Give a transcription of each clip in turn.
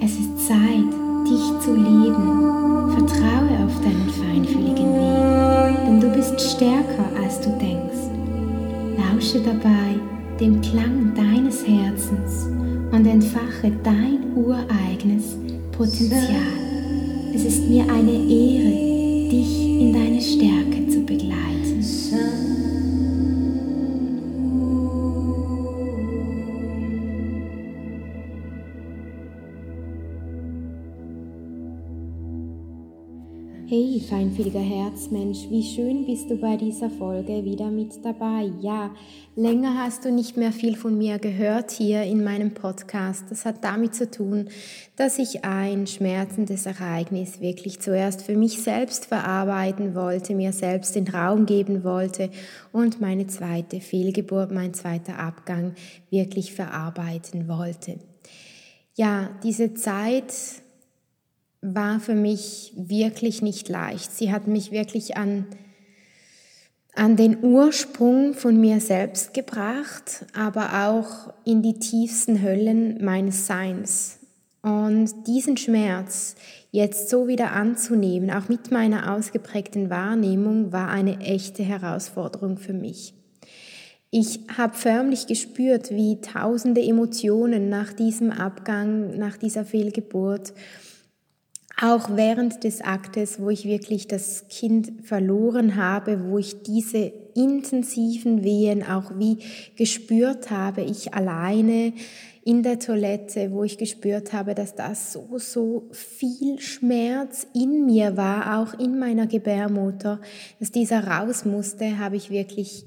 Es ist Zeit, dich zu lieben. Vertraue auf deinen feinfühligen Weg, denn du bist stärker, als du denkst. Lausche dabei dem Klang deines Herzens und entfache dein ureigenes Potenzial. Es ist mir eine Ehre, dich in deine Stärke zu begleiten. Feinfühliger Herzmensch, wie schön bist du bei dieser Folge wieder mit dabei. Ja, länger hast du nicht mehr viel von mir gehört hier in meinem Podcast. Das hat damit zu tun, dass ich ein schmerzendes Ereignis wirklich zuerst für mich selbst verarbeiten wollte, mir selbst den Raum geben wollte und meine zweite Fehlgeburt, mein zweiter Abgang wirklich verarbeiten wollte. Ja, diese Zeit war für mich wirklich nicht leicht. Sie hat mich wirklich an, an den Ursprung von mir selbst gebracht, aber auch in die tiefsten Höllen meines Seins. Und diesen Schmerz jetzt so wieder anzunehmen, auch mit meiner ausgeprägten Wahrnehmung, war eine echte Herausforderung für mich. Ich habe förmlich gespürt, wie tausende Emotionen nach diesem Abgang, nach dieser Fehlgeburt, auch während des Aktes, wo ich wirklich das Kind verloren habe, wo ich diese intensiven Wehen auch wie gespürt habe, ich alleine in der Toilette, wo ich gespürt habe, dass das so, so viel Schmerz in mir war, auch in meiner Gebärmutter, dass dieser raus musste, habe ich wirklich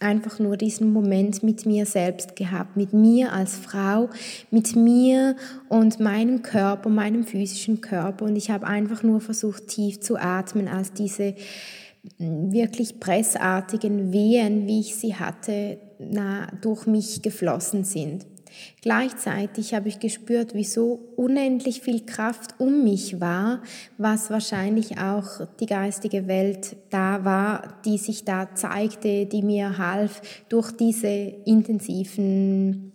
einfach nur diesen Moment mit mir selbst gehabt, mit mir als Frau, mit mir und meinem Körper, meinem physischen Körper. Und ich habe einfach nur versucht, tief zu atmen, als diese wirklich pressartigen Wehen, wie ich sie hatte, durch mich geflossen sind. Gleichzeitig habe ich gespürt, wie so unendlich viel Kraft um mich war, was wahrscheinlich auch die geistige Welt da war, die sich da zeigte, die mir half, durch diese intensiven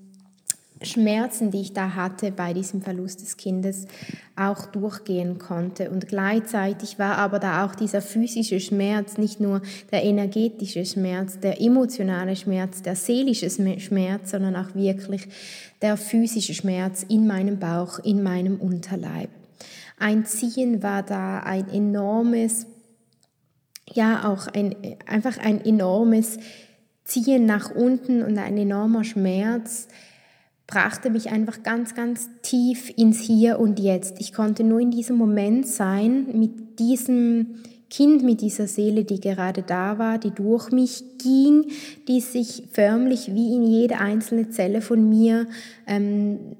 Schmerzen, die ich da hatte bei diesem Verlust des Kindes, auch durchgehen konnte. Und gleichzeitig war aber da auch dieser physische Schmerz, nicht nur der energetische Schmerz, der emotionale Schmerz, der seelische Schmerz, sondern auch wirklich der physische Schmerz in meinem Bauch, in meinem Unterleib. Ein Ziehen war da ein enormes, ja auch ein, einfach ein enormes Ziehen nach unten und ein enormer Schmerz, brachte mich einfach ganz, ganz tief ins Hier und Jetzt. Ich konnte nur in diesem Moment sein, mit diesem Kind, mit dieser Seele, die gerade da war, die durch mich ging, die sich förmlich wie in jede einzelne Zelle von mir ähm,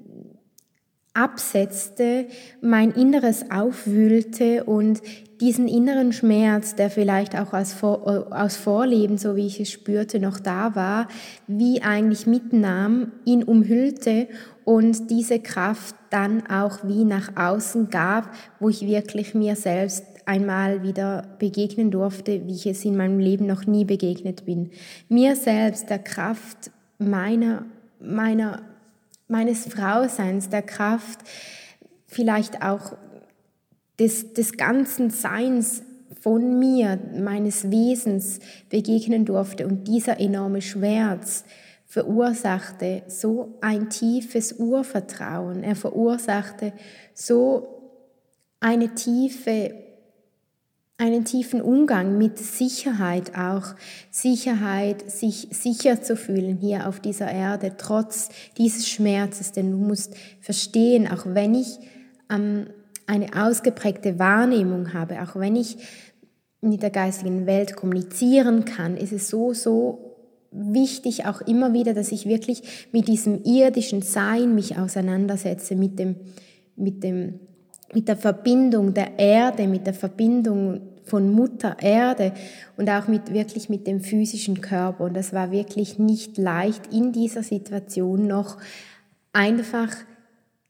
absetzte, mein Inneres aufwühlte und diesen inneren Schmerz, der vielleicht auch aus, Vor aus Vorleben, so wie ich es spürte, noch da war, wie eigentlich mitnahm, ihn umhüllte und diese Kraft dann auch wie nach außen gab, wo ich wirklich mir selbst einmal wieder begegnen durfte, wie ich es in meinem Leben noch nie begegnet bin. Mir selbst, der Kraft meiner, meiner, meines Frauseins, der Kraft vielleicht auch des, des ganzen Seins von mir, meines Wesens begegnen durfte und dieser enorme Schmerz verursachte so ein tiefes Urvertrauen. Er verursachte so eine tiefe, einen tiefen Umgang mit Sicherheit auch. Sicherheit, sich sicher zu fühlen hier auf dieser Erde, trotz dieses Schmerzes. Denn du musst verstehen, auch wenn ich am eine ausgeprägte Wahrnehmung habe, auch wenn ich mit der geistigen Welt kommunizieren kann, ist es so, so wichtig auch immer wieder, dass ich wirklich mit diesem irdischen Sein mich auseinandersetze, mit dem, mit dem, mit der Verbindung der Erde, mit der Verbindung von Mutter Erde und auch mit wirklich mit dem physischen Körper. Und das war wirklich nicht leicht in dieser Situation noch einfach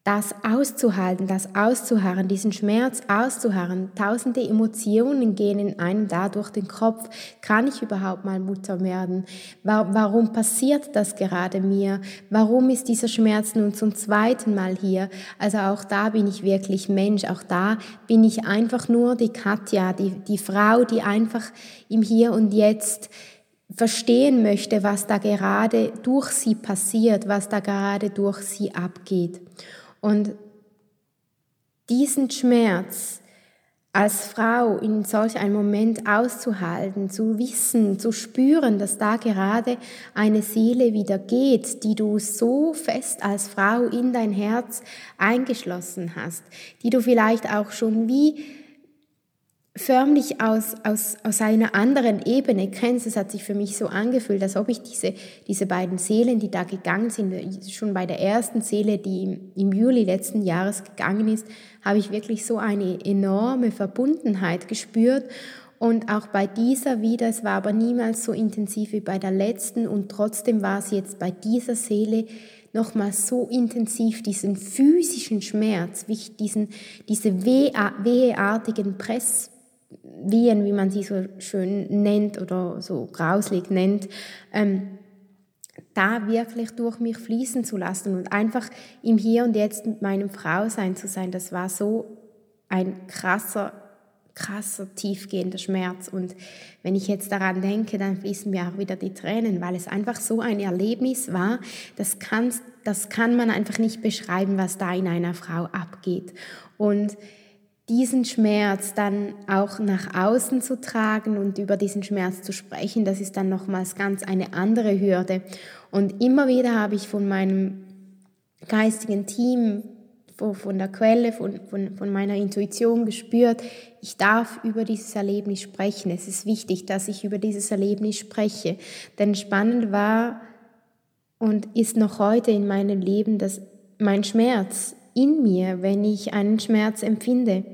das auszuhalten, das auszuharren, diesen Schmerz auszuharren. Tausende Emotionen gehen in einem da durch den Kopf. Kann ich überhaupt mal Mutter werden? Warum passiert das gerade mir? Warum ist dieser Schmerz nun zum zweiten Mal hier? Also auch da bin ich wirklich Mensch. Auch da bin ich einfach nur die Katja, die, die Frau, die einfach im Hier und Jetzt verstehen möchte, was da gerade durch sie passiert, was da gerade durch sie abgeht. Und diesen Schmerz als Frau in solch einem Moment auszuhalten, zu wissen, zu spüren, dass da gerade eine Seele wieder geht, die du so fest als Frau in dein Herz eingeschlossen hast, die du vielleicht auch schon wie förmlich aus, aus, aus einer anderen Ebene kennst. Es hat sich für mich so angefühlt, als ob ich diese, diese beiden Seelen, die da gegangen sind, schon bei der ersten Seele, die im, Juli letzten Jahres gegangen ist, habe ich wirklich so eine enorme Verbundenheit gespürt. Und auch bei dieser wieder, es war aber niemals so intensiv wie bei der letzten und trotzdem war es jetzt bei dieser Seele nochmal so intensiv diesen physischen Schmerz, diesen, diese weheartigen Press, Wehen, wie man sie so schön nennt oder so grauslig nennt, ähm, da wirklich durch mich fließen zu lassen und einfach im Hier und Jetzt mit meinem Frausein zu sein, das war so ein krasser, krasser, tiefgehender Schmerz. Und wenn ich jetzt daran denke, dann fließen mir auch wieder die Tränen, weil es einfach so ein Erlebnis war, das, kannst, das kann man einfach nicht beschreiben, was da in einer Frau abgeht. Und diesen Schmerz dann auch nach außen zu tragen und über diesen Schmerz zu sprechen, das ist dann nochmals ganz eine andere Hürde. Und immer wieder habe ich von meinem geistigen Team, von der Quelle, von, von, von meiner Intuition gespürt, ich darf über dieses Erlebnis sprechen. Es ist wichtig, dass ich über dieses Erlebnis spreche. Denn spannend war und ist noch heute in meinem Leben, dass mein Schmerz in mir, wenn ich einen Schmerz empfinde.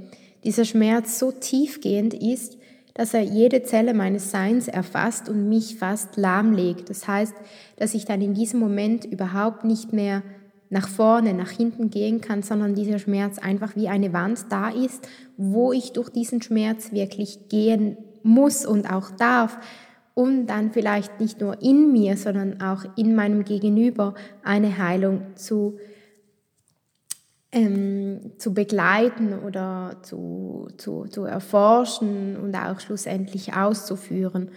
Dieser Schmerz so tiefgehend ist, dass er jede Zelle meines Seins erfasst und mich fast lahmlegt. Das heißt, dass ich dann in diesem Moment überhaupt nicht mehr nach vorne, nach hinten gehen kann, sondern dieser Schmerz einfach wie eine Wand da ist, wo ich durch diesen Schmerz wirklich gehen muss und auch darf, um dann vielleicht nicht nur in mir, sondern auch in meinem Gegenüber eine Heilung zu ähm, zu begleiten oder zu, zu, zu erforschen und auch schlussendlich auszuführen.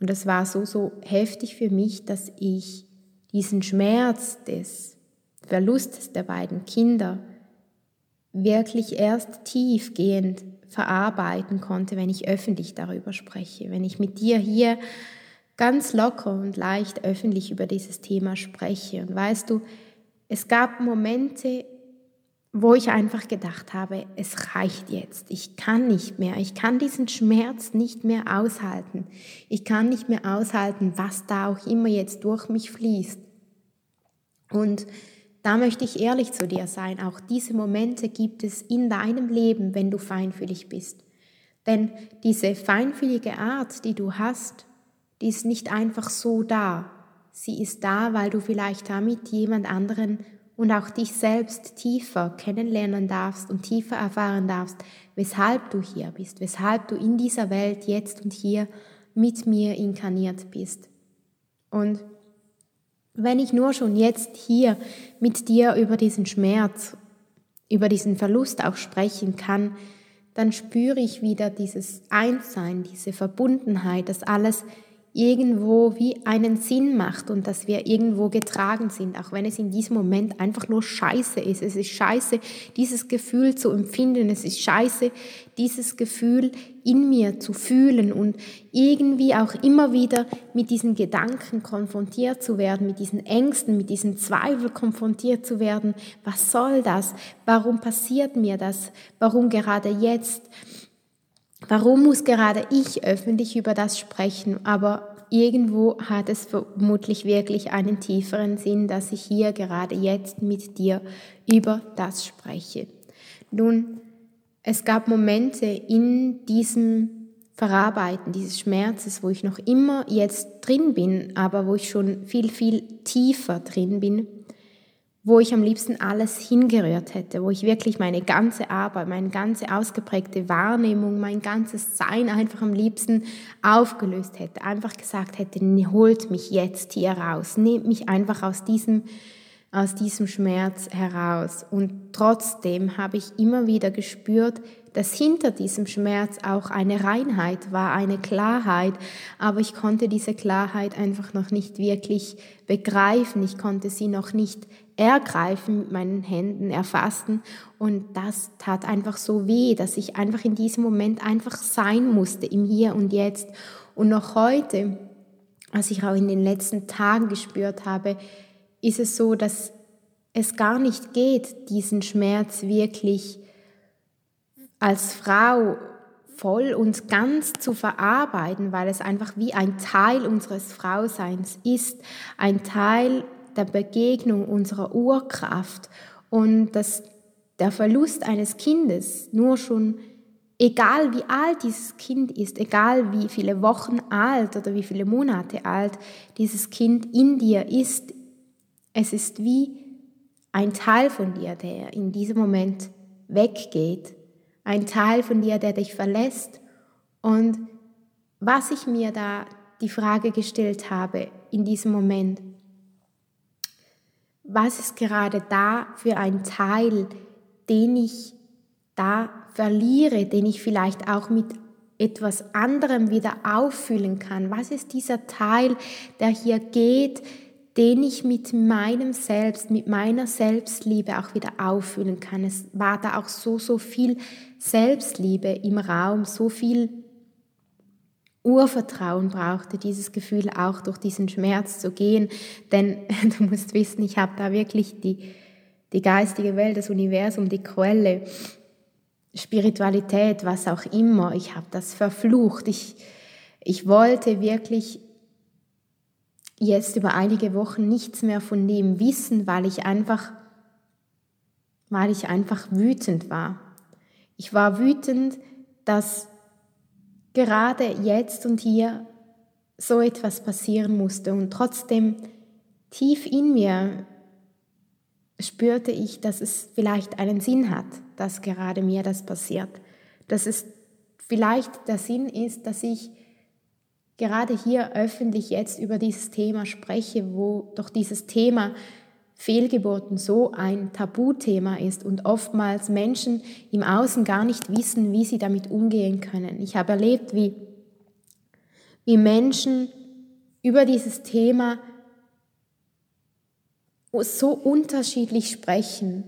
Und das war so, so heftig für mich, dass ich diesen Schmerz des Verlustes der beiden Kinder wirklich erst tiefgehend verarbeiten konnte, wenn ich öffentlich darüber spreche, wenn ich mit dir hier ganz locker und leicht öffentlich über dieses Thema spreche. Und weißt du, es gab Momente, wo ich einfach gedacht habe, es reicht jetzt, ich kann nicht mehr, ich kann diesen Schmerz nicht mehr aushalten, ich kann nicht mehr aushalten, was da auch immer jetzt durch mich fließt. Und da möchte ich ehrlich zu dir sein, auch diese Momente gibt es in deinem Leben, wenn du feinfühlig bist. Denn diese feinfühlige Art, die du hast, die ist nicht einfach so da. Sie ist da, weil du vielleicht damit jemand anderen und auch dich selbst tiefer kennenlernen darfst und tiefer erfahren darfst, weshalb du hier bist, weshalb du in dieser Welt jetzt und hier mit mir inkarniert bist. Und wenn ich nur schon jetzt hier mit dir über diesen Schmerz, über diesen Verlust auch sprechen kann, dann spüre ich wieder dieses Einssein, diese Verbundenheit, dass alles irgendwo wie einen Sinn macht und dass wir irgendwo getragen sind, auch wenn es in diesem Moment einfach nur scheiße ist. Es ist scheiße, dieses Gefühl zu empfinden. Es ist scheiße, dieses Gefühl in mir zu fühlen und irgendwie auch immer wieder mit diesen Gedanken konfrontiert zu werden, mit diesen Ängsten, mit diesen Zweifeln konfrontiert zu werden. Was soll das? Warum passiert mir das? Warum gerade jetzt? Warum muss gerade ich öffentlich über das sprechen? Aber irgendwo hat es vermutlich wirklich einen tieferen Sinn, dass ich hier gerade jetzt mit dir über das spreche. Nun, es gab Momente in diesem Verarbeiten dieses Schmerzes, wo ich noch immer jetzt drin bin, aber wo ich schon viel, viel tiefer drin bin, wo ich am liebsten alles hingerührt hätte, wo ich wirklich meine ganze Arbeit, meine ganze ausgeprägte Wahrnehmung, mein ganzes Sein einfach am liebsten aufgelöst hätte, einfach gesagt hätte, holt mich jetzt hier raus, nehmt mich einfach aus diesem, aus diesem Schmerz heraus. Und trotzdem habe ich immer wieder gespürt, dass hinter diesem Schmerz auch eine Reinheit war, eine Klarheit, aber ich konnte diese Klarheit einfach noch nicht wirklich begreifen, ich konnte sie noch nicht ergreifen, mit meinen Händen erfassen. Und das tat einfach so weh, dass ich einfach in diesem Moment einfach sein musste, im Hier und Jetzt. Und noch heute, was ich auch in den letzten Tagen gespürt habe, ist es so, dass es gar nicht geht, diesen Schmerz wirklich als Frau voll und ganz zu verarbeiten, weil es einfach wie ein Teil unseres Frauseins ist, ein Teil der Begegnung unserer Urkraft. Und dass der Verlust eines Kindes nur schon, egal wie alt dieses Kind ist, egal wie viele Wochen alt oder wie viele Monate alt dieses Kind in dir ist, es ist wie ein Teil von dir, der in diesem Moment weggeht ein Teil von dir, der dich verlässt. Und was ich mir da die Frage gestellt habe in diesem Moment, was ist gerade da für ein Teil, den ich da verliere, den ich vielleicht auch mit etwas anderem wieder auffüllen kann? Was ist dieser Teil, der hier geht, den ich mit meinem Selbst, mit meiner Selbstliebe auch wieder auffüllen kann. Es war da auch so, so viel Selbstliebe im Raum, so viel Urvertrauen brauchte dieses Gefühl auch durch diesen Schmerz zu gehen. Denn du musst wissen, ich habe da wirklich die, die geistige Welt, das Universum, die Quelle, Spiritualität, was auch immer. Ich habe das verflucht. Ich, ich wollte wirklich jetzt über einige Wochen nichts mehr von dem wissen, weil ich einfach, weil ich einfach wütend war. Ich war wütend, dass gerade jetzt und hier so etwas passieren musste und trotzdem tief in mir spürte ich, dass es vielleicht einen Sinn hat, dass gerade mir das passiert. Dass es vielleicht der Sinn ist, dass ich gerade hier öffentlich jetzt über dieses Thema spreche, wo doch dieses Thema Fehlgeburten so ein Tabuthema ist und oftmals Menschen im Außen gar nicht wissen, wie sie damit umgehen können. Ich habe erlebt, wie, wie Menschen über dieses Thema so unterschiedlich sprechen.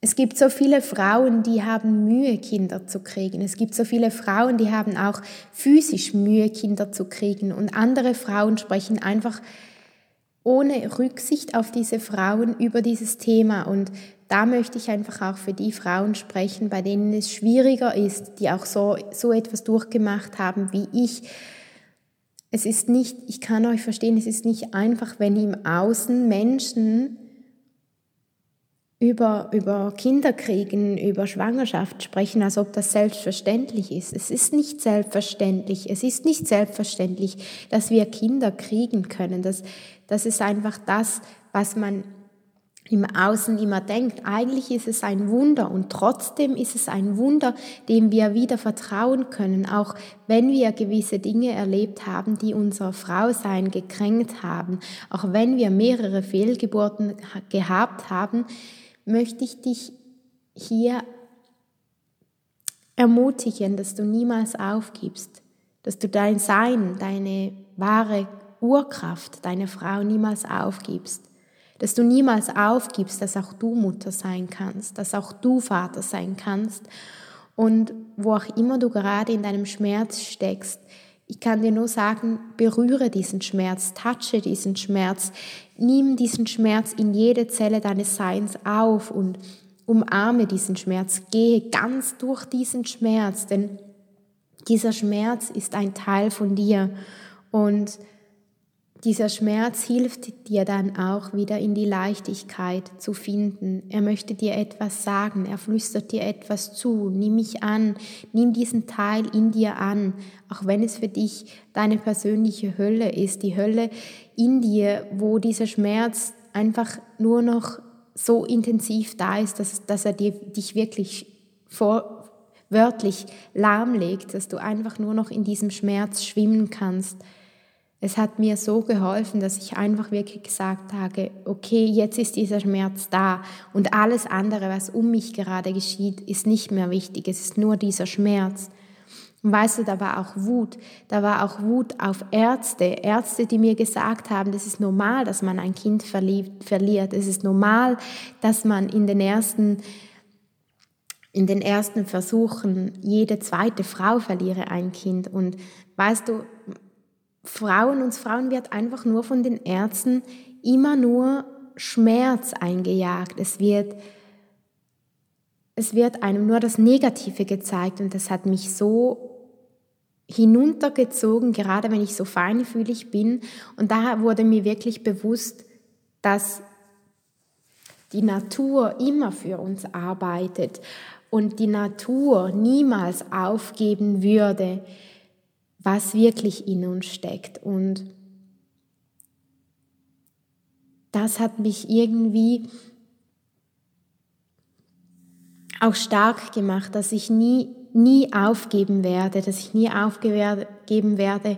Es gibt so viele Frauen, die haben Mühe, Kinder zu kriegen. Es gibt so viele Frauen, die haben auch physisch Mühe, Kinder zu kriegen. Und andere Frauen sprechen einfach ohne Rücksicht auf diese Frauen über dieses Thema. Und da möchte ich einfach auch für die Frauen sprechen, bei denen es schwieriger ist, die auch so, so etwas durchgemacht haben wie ich. Es ist nicht, ich kann euch verstehen, es ist nicht einfach, wenn im Außen Menschen über, über Kinderkriegen, über Schwangerschaft sprechen, als ob das selbstverständlich ist. Es ist nicht selbstverständlich. Es ist nicht selbstverständlich, dass wir Kinder kriegen können. Das, das ist einfach das, was man im Außen immer denkt. Eigentlich ist es ein Wunder und trotzdem ist es ein Wunder, dem wir wieder vertrauen können, auch wenn wir gewisse Dinge erlebt haben, die unser Frausein gekränkt haben, auch wenn wir mehrere Fehlgeburten gehabt haben möchte ich dich hier ermutigen, dass du niemals aufgibst, dass du dein Sein, deine wahre Urkraft, deine Frau niemals aufgibst, dass du niemals aufgibst, dass auch du Mutter sein kannst, dass auch du Vater sein kannst. Und wo auch immer du gerade in deinem Schmerz steckst, ich kann dir nur sagen, berühre diesen Schmerz, touche diesen Schmerz, nimm diesen Schmerz in jede Zelle deines Seins auf und umarme diesen Schmerz, gehe ganz durch diesen Schmerz, denn dieser Schmerz ist ein Teil von dir. Und dieser Schmerz hilft dir dann auch wieder in die Leichtigkeit zu finden. Er möchte dir etwas sagen, er flüstert dir etwas zu. Nimm mich an, nimm diesen Teil in dir an, auch wenn es für dich deine persönliche Hölle ist, die Hölle in dir, wo dieser Schmerz einfach nur noch so intensiv da ist, dass, dass er dir, dich wirklich vor, wörtlich lahmlegt, dass du einfach nur noch in diesem Schmerz schwimmen kannst. Es hat mir so geholfen, dass ich einfach wirklich gesagt habe, okay, jetzt ist dieser Schmerz da und alles andere, was um mich gerade geschieht, ist nicht mehr wichtig. Es ist nur dieser Schmerz. Und weißt du, da war auch Wut. Da war auch Wut auf Ärzte. Ärzte, die mir gesagt haben, das ist normal, dass man ein Kind verliert. Es ist normal, dass man in den ersten, in den ersten Versuchen jede zweite Frau verliere ein Kind. Und weißt du, Frauen, uns Frauen wird einfach nur von den Ärzten immer nur Schmerz eingejagt. Es wird, es wird einem nur das Negative gezeigt und das hat mich so hinuntergezogen, gerade wenn ich so feinfühlig bin. Und da wurde mir wirklich bewusst, dass die Natur immer für uns arbeitet und die Natur niemals aufgeben würde, was wirklich in uns steckt. Und das hat mich irgendwie auch stark gemacht, dass ich nie nie aufgeben werde, dass ich nie aufgeben werde,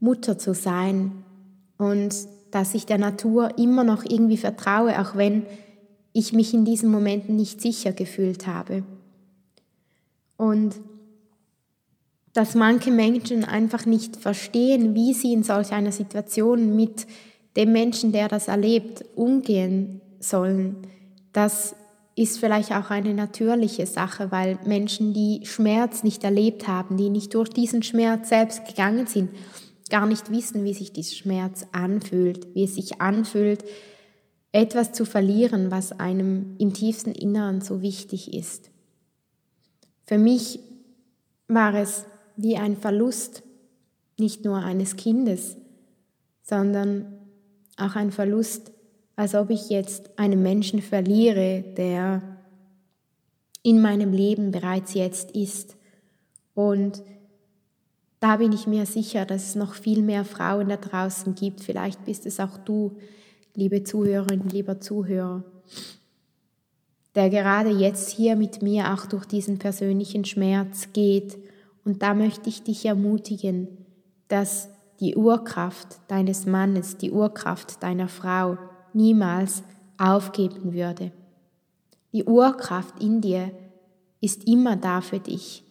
Mutter zu sein und dass ich der Natur immer noch irgendwie vertraue, auch wenn ich mich in diesen Momenten nicht sicher gefühlt habe. Und dass manche Menschen einfach nicht verstehen, wie sie in solch einer Situation mit dem Menschen, der das erlebt, umgehen sollen, dass ist vielleicht auch eine natürliche Sache, weil Menschen, die Schmerz nicht erlebt haben, die nicht durch diesen Schmerz selbst gegangen sind, gar nicht wissen, wie sich dieser Schmerz anfühlt, wie es sich anfühlt, etwas zu verlieren, was einem im tiefsten Inneren so wichtig ist. Für mich war es wie ein Verlust nicht nur eines Kindes, sondern auch ein Verlust als ob ich jetzt einen Menschen verliere, der in meinem Leben bereits jetzt ist. Und da bin ich mir sicher, dass es noch viel mehr Frauen da draußen gibt. Vielleicht bist es auch du, liebe Zuhörerin, lieber Zuhörer, der gerade jetzt hier mit mir auch durch diesen persönlichen Schmerz geht. Und da möchte ich dich ermutigen, dass die Urkraft deines Mannes, die Urkraft deiner Frau, niemals aufgeben würde. Die Urkraft in dir ist immer da für dich.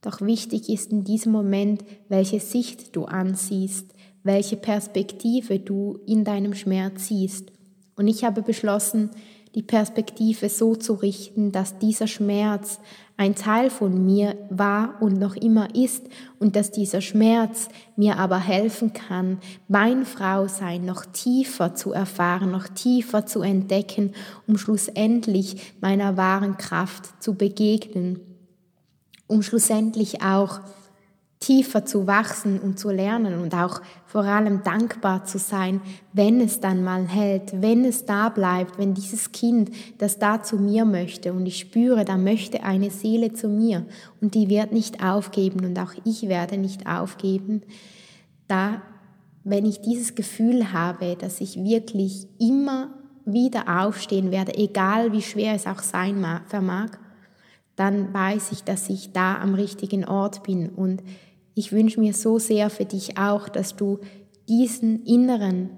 Doch wichtig ist in diesem Moment, welche Sicht du ansiehst, welche Perspektive du in deinem Schmerz siehst. Und ich habe beschlossen, die Perspektive so zu richten, dass dieser Schmerz ein Teil von mir war und noch immer ist und dass dieser Schmerz mir aber helfen kann, mein Frausein noch tiefer zu erfahren, noch tiefer zu entdecken, um schlussendlich meiner wahren Kraft zu begegnen, um schlussendlich auch tiefer zu wachsen und zu lernen und auch vor allem dankbar zu sein, wenn es dann mal hält, wenn es da bleibt, wenn dieses Kind, das da zu mir möchte und ich spüre, da möchte eine Seele zu mir und die wird nicht aufgeben und auch ich werde nicht aufgeben, da, wenn ich dieses Gefühl habe, dass ich wirklich immer wieder aufstehen werde, egal wie schwer es auch sein vermag, dann weiß ich, dass ich da am richtigen Ort bin und ich wünsche mir so sehr für dich auch, dass du diesen inneren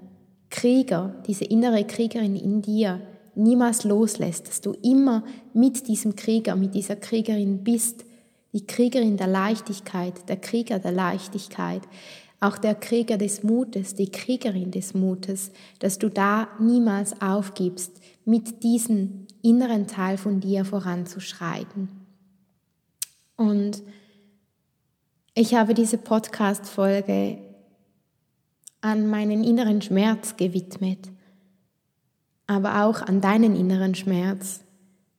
Krieger, diese innere Kriegerin in dir niemals loslässt, dass du immer mit diesem Krieger, mit dieser Kriegerin bist, die Kriegerin der Leichtigkeit, der Krieger der Leichtigkeit, auch der Krieger des Mutes, die Kriegerin des Mutes, dass du da niemals aufgibst, mit diesem inneren Teil von dir voranzuschreiten. Und ich habe diese Podcast-Folge an meinen inneren Schmerz gewidmet, aber auch an deinen inneren Schmerz,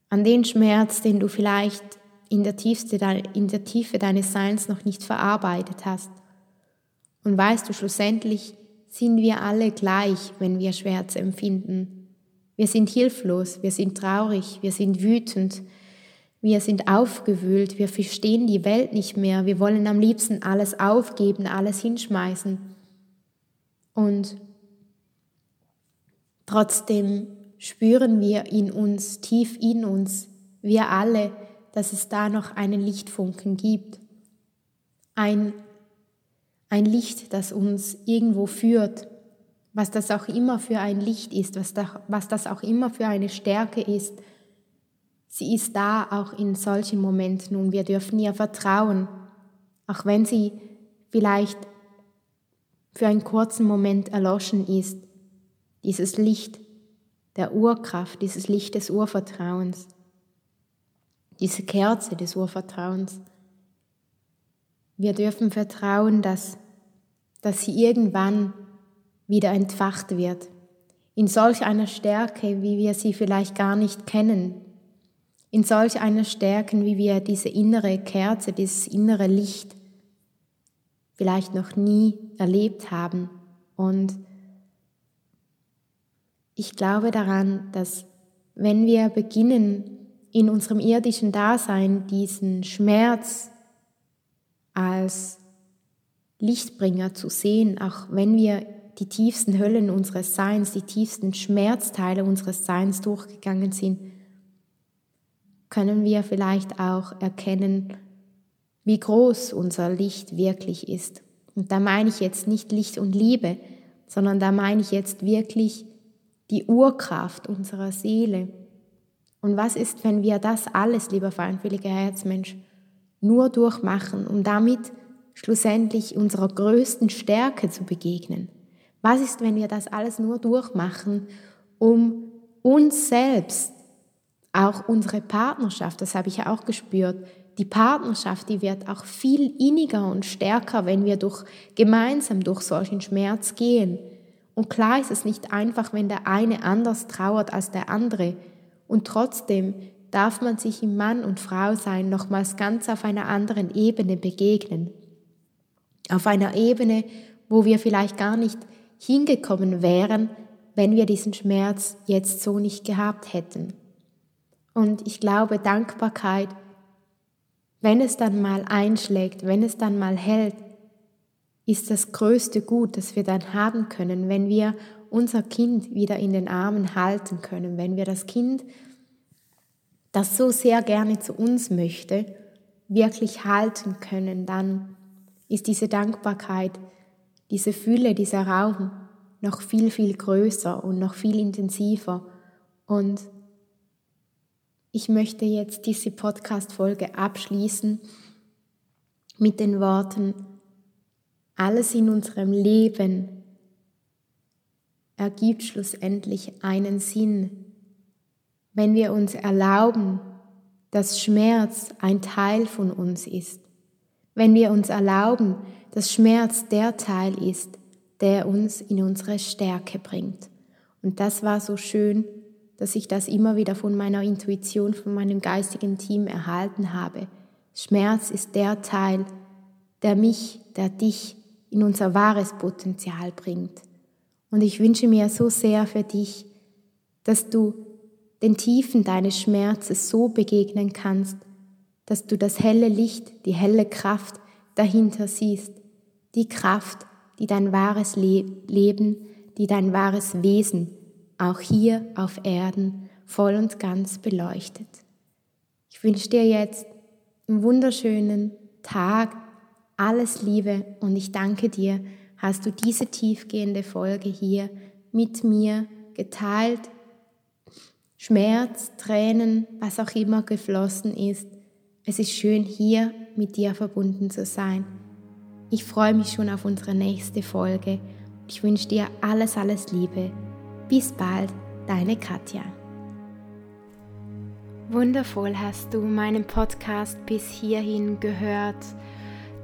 an den Schmerz, den du vielleicht in der, Tiefste, in der Tiefe deines Seins noch nicht verarbeitet hast. Und weißt du, schlussendlich sind wir alle gleich, wenn wir Schmerz empfinden. Wir sind hilflos, wir sind traurig, wir sind wütend, wir sind aufgewühlt, wir verstehen die Welt nicht mehr, wir wollen am liebsten alles aufgeben, alles hinschmeißen. Und trotzdem spüren wir in uns, tief in uns, wir alle, dass es da noch einen Lichtfunken gibt. Ein, ein Licht, das uns irgendwo führt, was das auch immer für ein Licht ist, was, da, was das auch immer für eine Stärke ist. Sie ist da auch in solchen Momenten und wir dürfen ihr vertrauen, auch wenn sie vielleicht für einen kurzen Moment erloschen ist. Dieses Licht der Urkraft, dieses Licht des Urvertrauens, diese Kerze des Urvertrauens. Wir dürfen vertrauen, dass, dass sie irgendwann wieder entfacht wird, in solch einer Stärke, wie wir sie vielleicht gar nicht kennen, in solch einer Stärke, wie wir diese innere Kerze, dieses innere Licht vielleicht noch nie erlebt haben. Und ich glaube daran, dass wenn wir beginnen, in unserem irdischen Dasein diesen Schmerz als Lichtbringer zu sehen, auch wenn wir die tiefsten Höllen unseres Seins, die tiefsten Schmerzteile unseres Seins durchgegangen sind, können wir vielleicht auch erkennen, wie groß unser Licht wirklich ist. Und da meine ich jetzt nicht Licht und Liebe, sondern da meine ich jetzt wirklich die Urkraft unserer Seele. Und was ist, wenn wir das alles, lieber feinfühliger Herzmensch, nur durchmachen, um damit schlussendlich unserer größten Stärke zu begegnen? Was ist, wenn wir das alles nur durchmachen, um uns selbst, auch unsere Partnerschaft, das habe ich ja auch gespürt, die Partnerschaft, die wird auch viel inniger und stärker, wenn wir durch, gemeinsam durch solchen Schmerz gehen. Und klar ist es nicht einfach, wenn der eine anders trauert als der andere. Und trotzdem darf man sich im Mann und Frau sein nochmals ganz auf einer anderen Ebene begegnen. Auf einer Ebene, wo wir vielleicht gar nicht hingekommen wären, wenn wir diesen Schmerz jetzt so nicht gehabt hätten. Und ich glaube, Dankbarkeit wenn es dann mal einschlägt, wenn es dann mal hält, ist das größte Gut, das wir dann haben können, wenn wir unser Kind wieder in den Armen halten können, wenn wir das Kind, das so sehr gerne zu uns möchte, wirklich halten können, dann ist diese Dankbarkeit, diese Fülle, dieser Raum noch viel, viel größer und noch viel intensiver. Und ich möchte jetzt diese Podcast-Folge abschließen mit den Worten, alles in unserem Leben ergibt schlussendlich einen Sinn, wenn wir uns erlauben, dass Schmerz ein Teil von uns ist, wenn wir uns erlauben, dass Schmerz der Teil ist, der uns in unsere Stärke bringt. Und das war so schön dass ich das immer wieder von meiner Intuition, von meinem geistigen Team erhalten habe. Schmerz ist der Teil, der mich, der dich in unser wahres Potenzial bringt. Und ich wünsche mir so sehr für dich, dass du den Tiefen deines Schmerzes so begegnen kannst, dass du das helle Licht, die helle Kraft dahinter siehst, die Kraft, die dein wahres Leben, die dein wahres Wesen auch hier auf Erden voll und ganz beleuchtet. Ich wünsche dir jetzt einen wunderschönen Tag, alles Liebe und ich danke dir, hast du diese tiefgehende Folge hier mit mir geteilt. Schmerz, Tränen, was auch immer geflossen ist. Es ist schön, hier mit dir verbunden zu sein. Ich freue mich schon auf unsere nächste Folge. Ich wünsche dir alles, alles Liebe. Bis bald, deine Katja. Wundervoll hast du meinen Podcast bis hierhin gehört.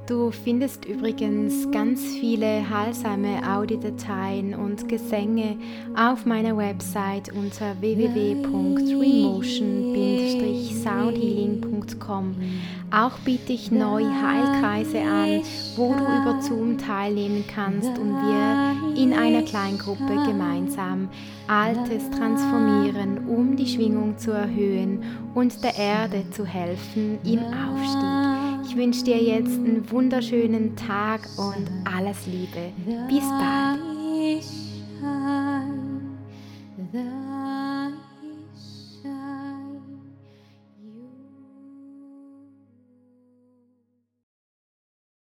Du findest übrigens ganz viele heilsame Audiodateien und Gesänge auf meiner Website unter www.remotion-soundhealing.com. Auch biete ich neue Heilkreise an, wo du über Zoom teilnehmen kannst und wir in einer Kleingruppe gemeinsam Altes transformieren, um die Schwingung zu erhöhen und der Erde zu helfen im Aufstieg. Ich wünsche dir jetzt einen wunderschönen Tag und alles Liebe. Bis bald.